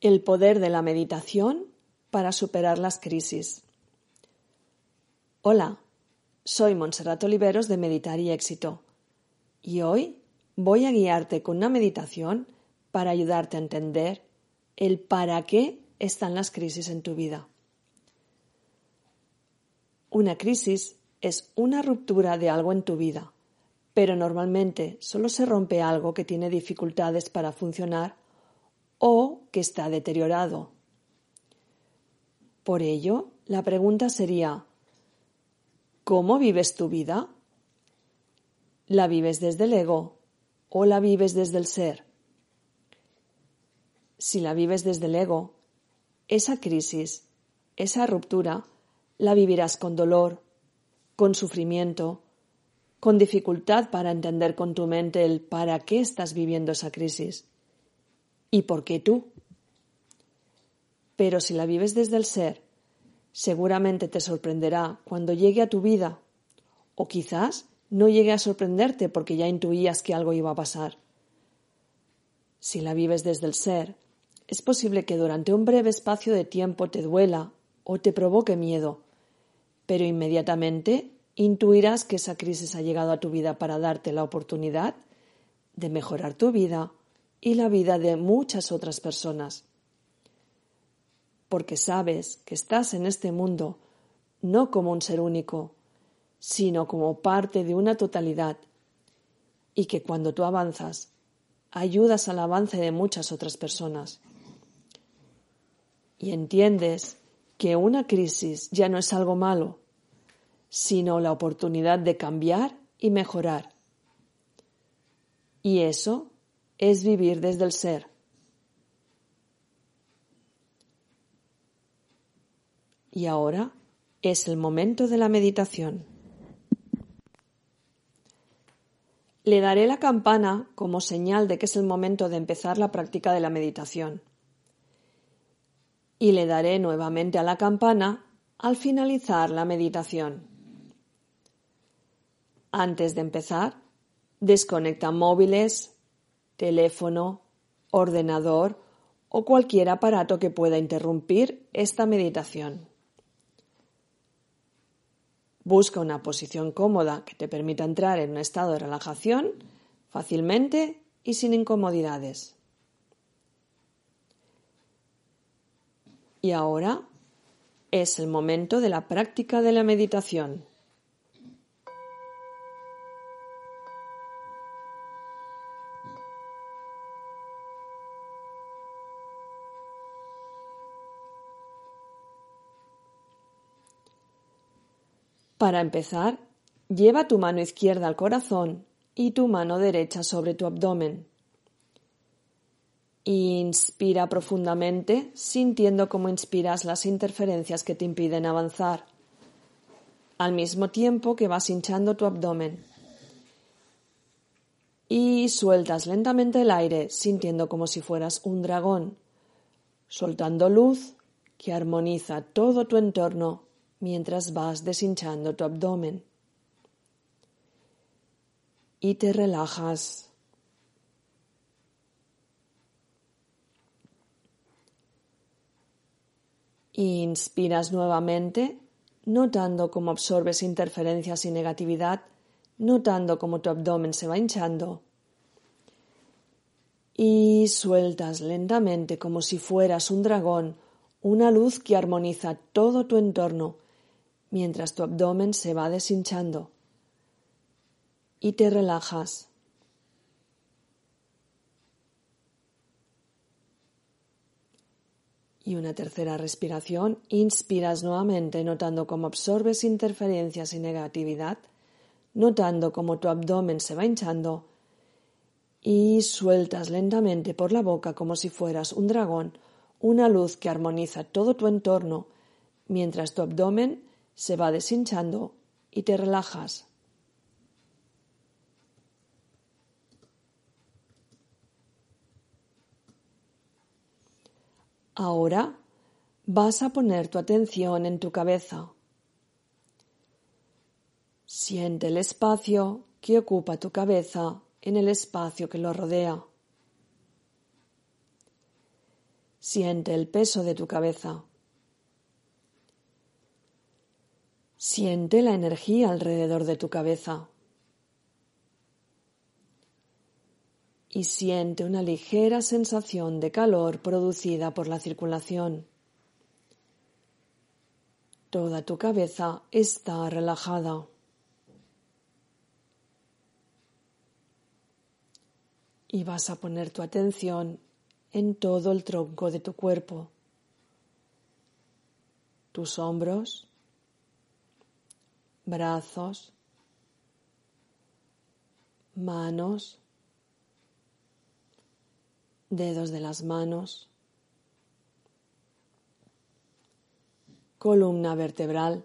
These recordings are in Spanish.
El poder de la meditación para superar las crisis. Hola, soy Montserrat Oliveros de Meditar y Éxito y hoy voy a guiarte con una meditación para ayudarte a entender el para qué están las crisis en tu vida. Una crisis es una ruptura de algo en tu vida, pero normalmente solo se rompe algo que tiene dificultades para funcionar o que está deteriorado. Por ello, la pregunta sería, ¿cómo vives tu vida? ¿La vives desde el ego o la vives desde el ser? Si la vives desde el ego, esa crisis, esa ruptura, la vivirás con dolor, con sufrimiento, con dificultad para entender con tu mente el para qué estás viviendo esa crisis ¿Y por qué tú? Pero si la vives desde el ser, seguramente te sorprenderá cuando llegue a tu vida, o quizás no llegue a sorprenderte porque ya intuías que algo iba a pasar. Si la vives desde el ser, es posible que durante un breve espacio de tiempo te duela o te provoque miedo, pero inmediatamente intuirás que esa crisis ha llegado a tu vida para darte la oportunidad de mejorar tu vida y la vida de muchas otras personas. Porque sabes que estás en este mundo no como un ser único, sino como parte de una totalidad, y que cuando tú avanzas, ayudas al avance de muchas otras personas. Y entiendes que una crisis ya no es algo malo, sino la oportunidad de cambiar y mejorar. Y eso es vivir desde el ser. Y ahora es el momento de la meditación. Le daré la campana como señal de que es el momento de empezar la práctica de la meditación. Y le daré nuevamente a la campana al finalizar la meditación. Antes de empezar, desconecta móviles, teléfono, ordenador o cualquier aparato que pueda interrumpir esta meditación. Busca una posición cómoda que te permita entrar en un estado de relajación fácilmente y sin incomodidades. Y ahora es el momento de la práctica de la meditación. Para empezar, lleva tu mano izquierda al corazón y tu mano derecha sobre tu abdomen. Inspira profundamente, sintiendo cómo inspiras las interferencias que te impiden avanzar, al mismo tiempo que vas hinchando tu abdomen. Y sueltas lentamente el aire, sintiendo como si fueras un dragón, soltando luz que armoniza todo tu entorno mientras vas deshinchando tu abdomen. Y te relajas. Inspiras nuevamente, notando cómo absorbes interferencias y negatividad, notando cómo tu abdomen se va hinchando. Y sueltas lentamente como si fueras un dragón, una luz que armoniza todo tu entorno mientras tu abdomen se va deshinchando y te relajas. Y una tercera respiración, inspiras nuevamente notando cómo absorbes interferencias y negatividad, notando cómo tu abdomen se va hinchando y sueltas lentamente por la boca como si fueras un dragón una luz que armoniza todo tu entorno mientras tu abdomen se va deshinchando y te relajas. Ahora vas a poner tu atención en tu cabeza. Siente el espacio que ocupa tu cabeza en el espacio que lo rodea. Siente el peso de tu cabeza. Siente la energía alrededor de tu cabeza. Y siente una ligera sensación de calor producida por la circulación. Toda tu cabeza está relajada. y vas a poner tu atención en todo el tronco de tu cuerpo, tus hombros, brazos, manos, dedos de las manos, columna vertebral,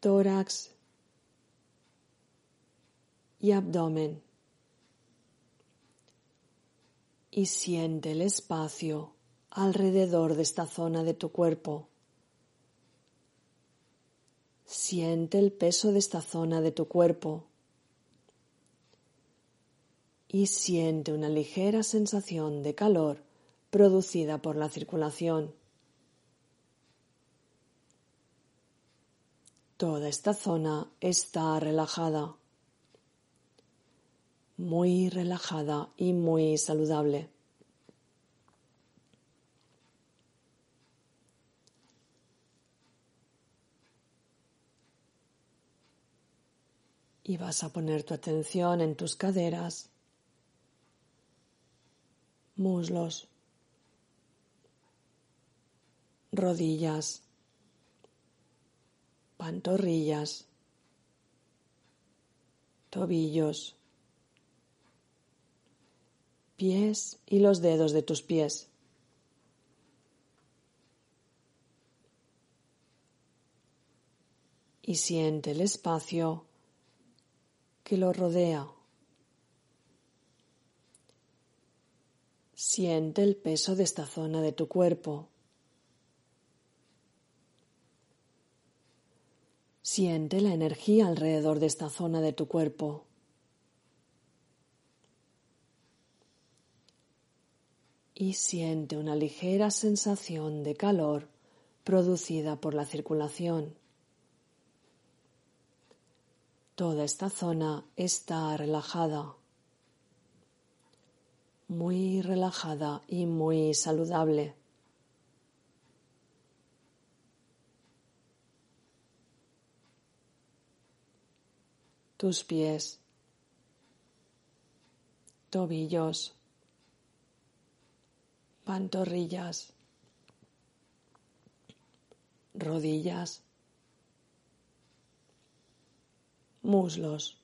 tórax y abdomen. Y siente el espacio alrededor de esta zona de tu cuerpo. Siente el peso de esta zona de tu cuerpo y siente una ligera sensación de calor producida por la circulación. Toda esta zona está relajada muy relajada y muy saludable. Y vas a poner tu atención en tus caderas, muslos, rodillas, pantorrillas, tobillos, pies y los dedos de tus pies. Y siente el espacio que lo rodea. Siente el peso de esta zona de tu cuerpo. Siente la energía alrededor de esta zona de tu cuerpo. y siente una ligera sensación de calor producida por la circulación. Toda esta zona está relajada, muy relajada y muy saludable. Tus pies, tobillos, pantorrillas, rodillas, muslos,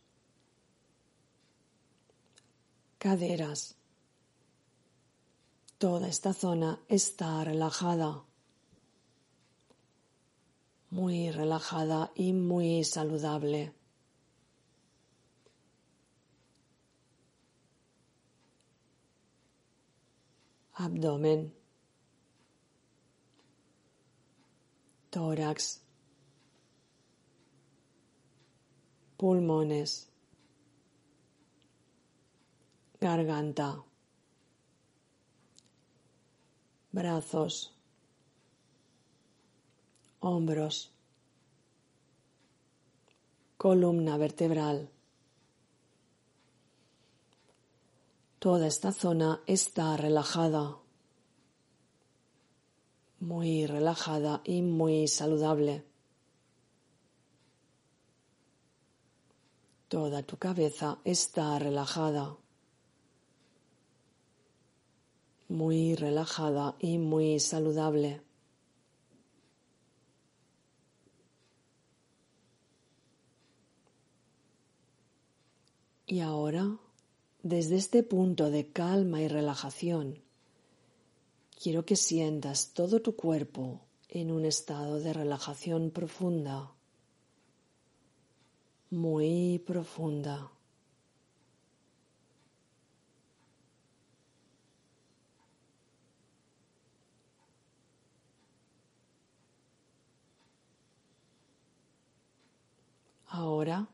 caderas. Toda esta zona está relajada, muy relajada y muy saludable. abdomen, tórax, pulmones, garganta, brazos, hombros, columna vertebral. Toda esta zona está relajada, muy relajada y muy saludable. Toda tu cabeza está relajada, muy relajada y muy saludable. Y ahora desde este punto de calma y relajación, quiero que sientas todo tu cuerpo en un estado de relajación profunda, muy profunda. Ahora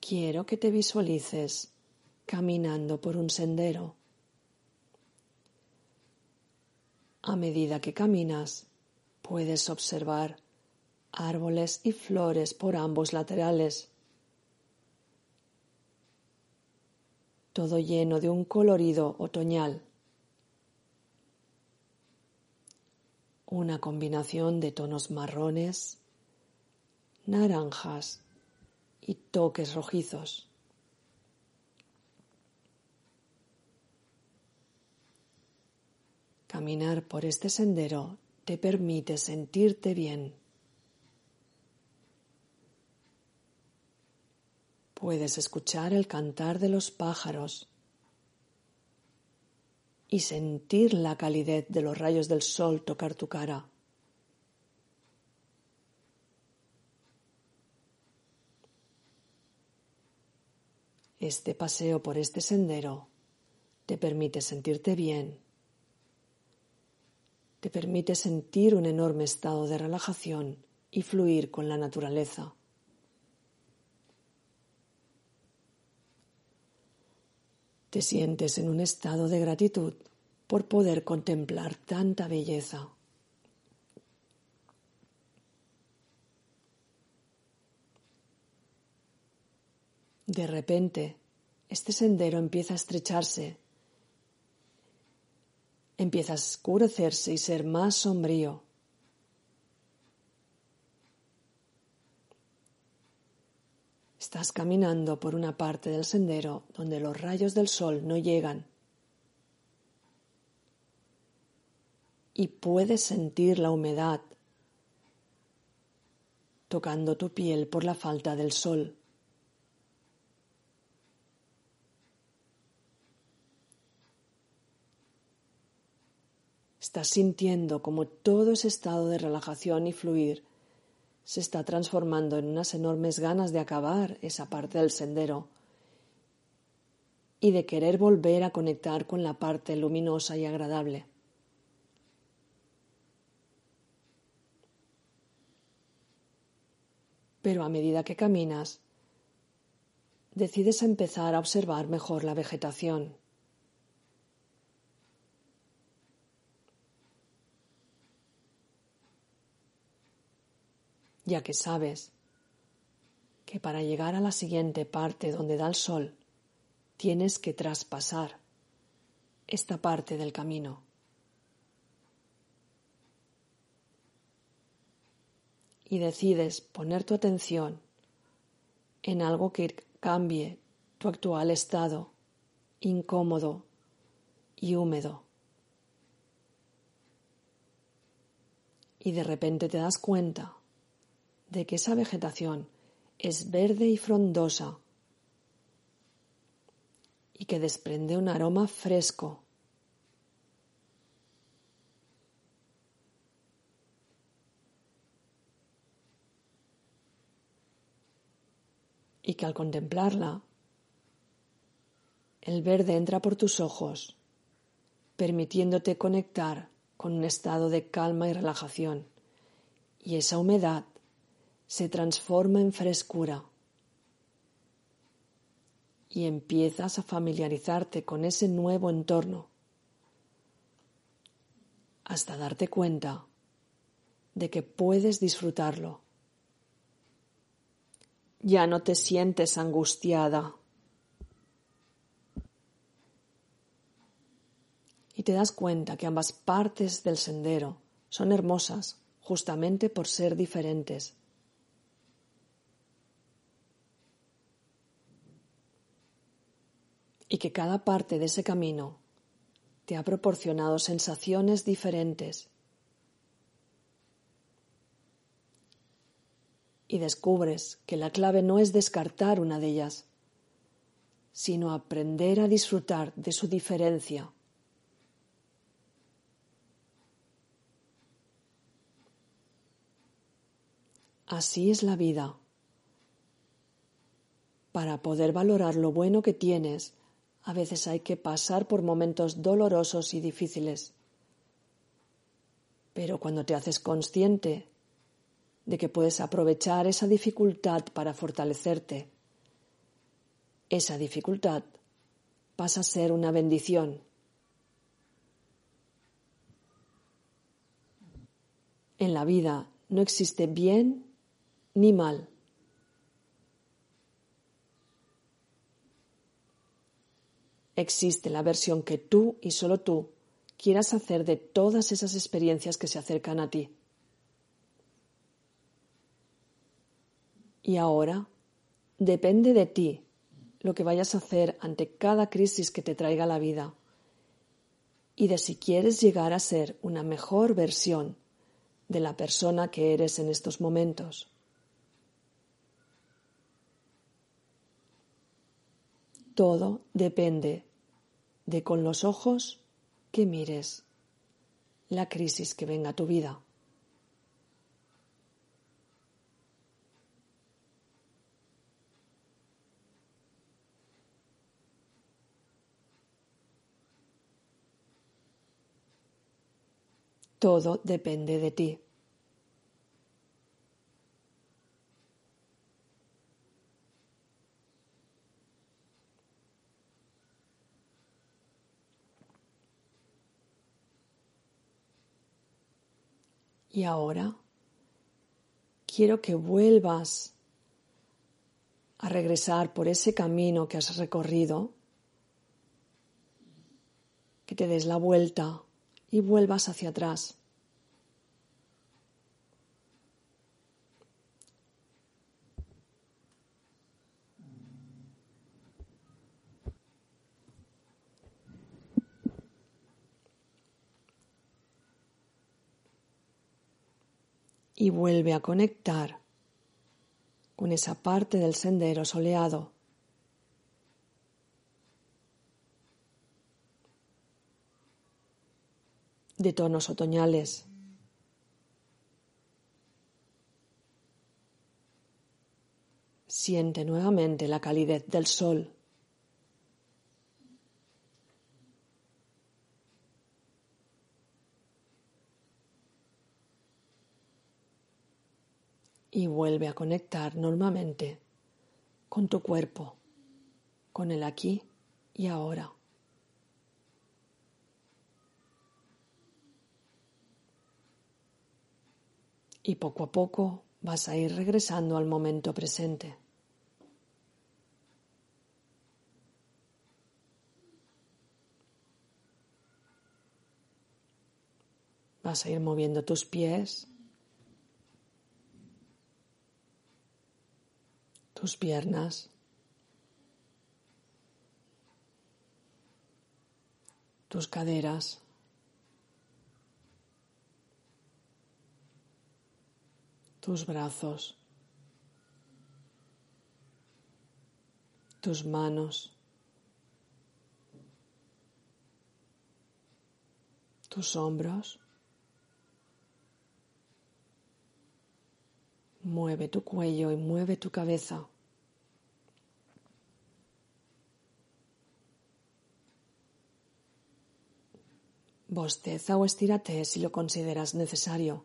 quiero que te visualices caminando por un sendero. A medida que caminas, puedes observar árboles y flores por ambos laterales, todo lleno de un colorido otoñal. Una combinación de tonos marrones, naranjas y toques rojizos. Caminar por este sendero te permite sentirte bien. Puedes escuchar el cantar de los pájaros y sentir la calidez de los rayos del sol tocar tu cara. Este paseo por este sendero te permite sentirte bien, te permite sentir un enorme estado de relajación y fluir con la naturaleza. Te sientes en un estado de gratitud por poder contemplar tanta belleza. De repente, este sendero empieza a estrecharse, empieza a oscurecerse y ser más sombrío. Estás caminando por una parte del sendero donde los rayos del sol no llegan y puedes sentir la humedad tocando tu piel por la falta del sol. Estás sintiendo como todo ese estado de relajación y fluir se está transformando en unas enormes ganas de acabar esa parte del sendero y de querer volver a conectar con la parte luminosa y agradable. Pero a medida que caminas, decides empezar a observar mejor la vegetación. Ya que sabes que para llegar a la siguiente parte donde da el sol, tienes que traspasar esta parte del camino. Y decides poner tu atención en algo que cambie tu actual estado incómodo y húmedo. Y de repente te das cuenta de que esa vegetación es verde y frondosa y que desprende un aroma fresco. Y que al contemplarla, el verde entra por tus ojos, permitiéndote conectar con un estado de calma y relajación. Y esa humedad se transforma en frescura y empiezas a familiarizarte con ese nuevo entorno hasta darte cuenta de que puedes disfrutarlo. Ya no te sientes angustiada y te das cuenta que ambas partes del sendero son hermosas justamente por ser diferentes. Y que cada parte de ese camino te ha proporcionado sensaciones diferentes. Y descubres que la clave no es descartar una de ellas, sino aprender a disfrutar de su diferencia. Así es la vida. Para poder valorar lo bueno que tienes, a veces hay que pasar por momentos dolorosos y difíciles. Pero cuando te haces consciente de que puedes aprovechar esa dificultad para fortalecerte, esa dificultad pasa a ser una bendición. En la vida no existe bien ni mal. Existe la versión que tú y solo tú quieras hacer de todas esas experiencias que se acercan a ti. Y ahora depende de ti lo que vayas a hacer ante cada crisis que te traiga la vida y de si quieres llegar a ser una mejor versión de la persona que eres en estos momentos. Todo depende de con los ojos que mires la crisis que venga a tu vida. Todo depende de ti. Y ahora quiero que vuelvas a regresar por ese camino que has recorrido, que te des la vuelta y vuelvas hacia atrás. Y vuelve a conectar con esa parte del sendero soleado. de tonos otoñales. Siente nuevamente la calidez del sol. Y vuelve a conectar normalmente con tu cuerpo, con el aquí y ahora. Y poco a poco vas a ir regresando al momento presente. Vas a ir moviendo tus pies, tus piernas, tus caderas, tus brazos, tus manos, tus hombros. Mueve tu cuello y mueve tu cabeza. Bosteza o estírate si lo consideras necesario.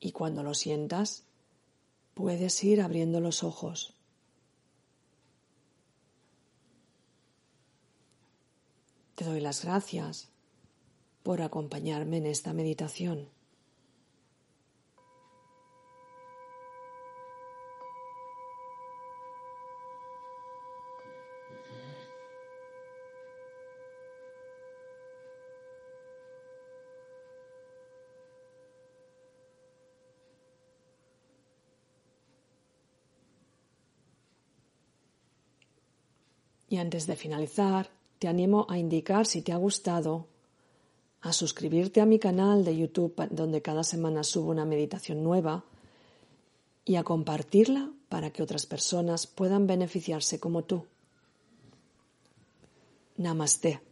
Y cuando lo sientas, puedes ir abriendo los ojos. Te doy las gracias por acompañarme en esta meditación. Y antes de finalizar, te animo a indicar si te ha gustado, a suscribirte a mi canal de YouTube donde cada semana subo una meditación nueva y a compartirla para que otras personas puedan beneficiarse como tú. Namaste.